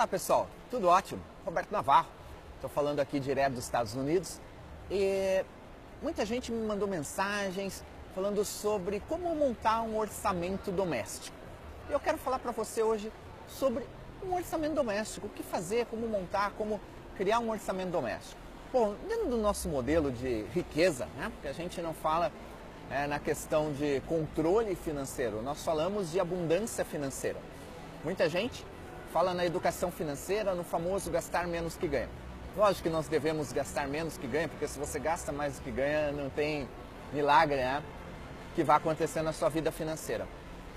Olá pessoal, tudo ótimo? Roberto Navarro, estou falando aqui direto dos Estados Unidos e muita gente me mandou mensagens falando sobre como montar um orçamento doméstico. Eu quero falar para você hoje sobre um orçamento doméstico, o que fazer, como montar, como criar um orçamento doméstico. Bom, dentro do nosso modelo de riqueza, né, porque a gente não fala é, na questão de controle financeiro, nós falamos de abundância financeira. Muita gente fala na educação financeira, no famoso gastar menos que ganha. Lógico que nós devemos gastar menos que ganha, porque se você gasta mais do que ganha, não tem milagre né, que vai acontecer na sua vida financeira.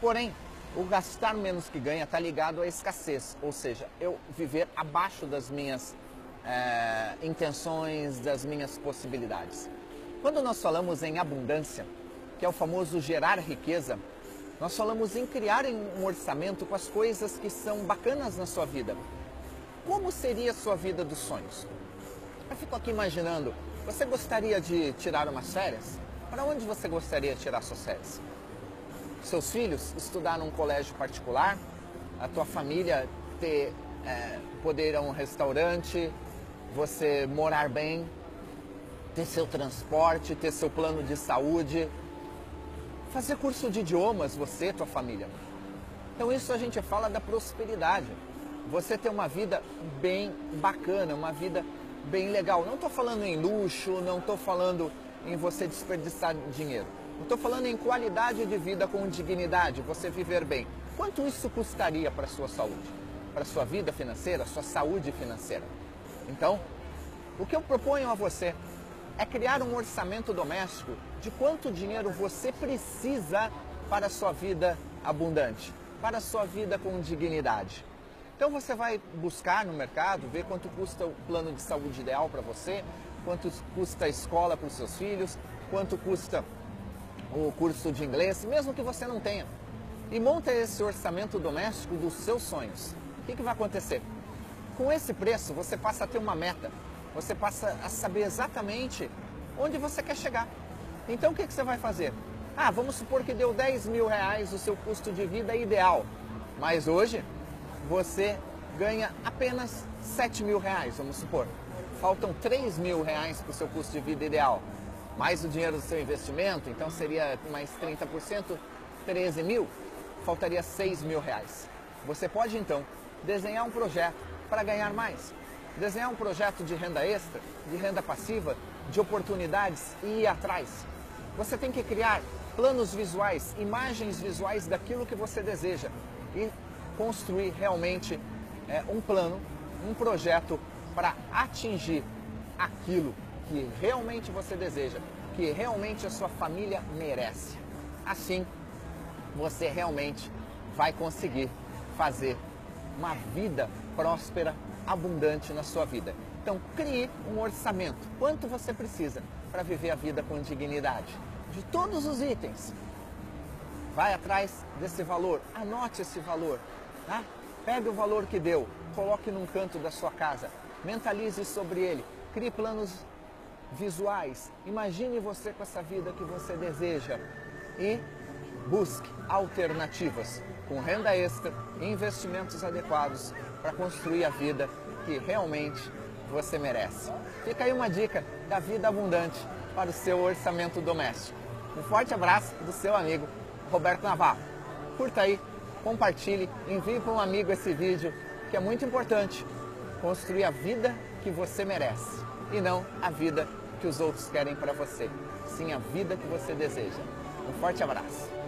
Porém, o gastar menos que ganha está ligado à escassez, ou seja, eu viver abaixo das minhas é, intenções, das minhas possibilidades. Quando nós falamos em abundância, que é o famoso gerar riqueza, nós falamos em criar um orçamento com as coisas que são bacanas na sua vida. Como seria a sua vida dos sonhos? Eu fico aqui imaginando, você gostaria de tirar umas férias? Para onde você gostaria de tirar suas férias? Seus filhos estudar num colégio particular? A tua família ter é, poder a um restaurante? Você morar bem? Ter seu transporte? Ter seu plano de saúde? Fazer curso de idiomas, você, tua família. Então isso a gente fala da prosperidade. Você ter uma vida bem bacana, uma vida bem legal. Não estou falando em luxo, não estou falando em você desperdiçar dinheiro. Estou falando em qualidade de vida com dignidade, você viver bem. Quanto isso custaria para a sua saúde? Para a sua vida financeira, sua saúde financeira? Então, o que eu proponho a você é criar um orçamento doméstico de quanto dinheiro você precisa para a sua vida abundante, para a sua vida com dignidade. Então você vai buscar no mercado, ver quanto custa o plano de saúde ideal para você, quanto custa a escola para os seus filhos, quanto custa o curso de inglês, mesmo que você não tenha. E monta esse orçamento doméstico dos seus sonhos. O que, que vai acontecer? Com esse preço, você passa a ter uma meta você passa a saber exatamente onde você quer chegar. Então o que, que você vai fazer? Ah, vamos supor que deu 10 mil reais o seu custo de vida ideal, mas hoje você ganha apenas 7 mil reais, vamos supor. Faltam 3 mil reais para o seu custo de vida ideal, mais o dinheiro do seu investimento, então seria mais 30%, 13 mil, faltaria 6 mil reais. Você pode então desenhar um projeto para ganhar mais desenhar um projeto de renda extra, de renda passiva, de oportunidades e ir atrás. Você tem que criar planos visuais, imagens visuais daquilo que você deseja e construir realmente é, um plano, um projeto para atingir aquilo que realmente você deseja, que realmente a sua família merece. Assim, você realmente vai conseguir fazer uma vida próspera abundante na sua vida. Então, crie um orçamento. Quanto você precisa para viver a vida com dignidade? De todos os itens. Vai atrás desse valor, anote esse valor. Tá? Pegue o valor que deu, coloque num canto da sua casa, mentalize sobre ele, crie planos visuais. Imagine você com essa vida que você deseja e busque alternativas com renda extra e investimentos adequados para construir a vida que realmente você merece. Fica aí uma dica da vida abundante para o seu orçamento doméstico. Um forte abraço do seu amigo Roberto Navarro. Curta aí, compartilhe, envie para um amigo esse vídeo que é muito importante. Construir a vida que você merece e não a vida que os outros querem para você, sim a vida que você deseja. Um forte abraço.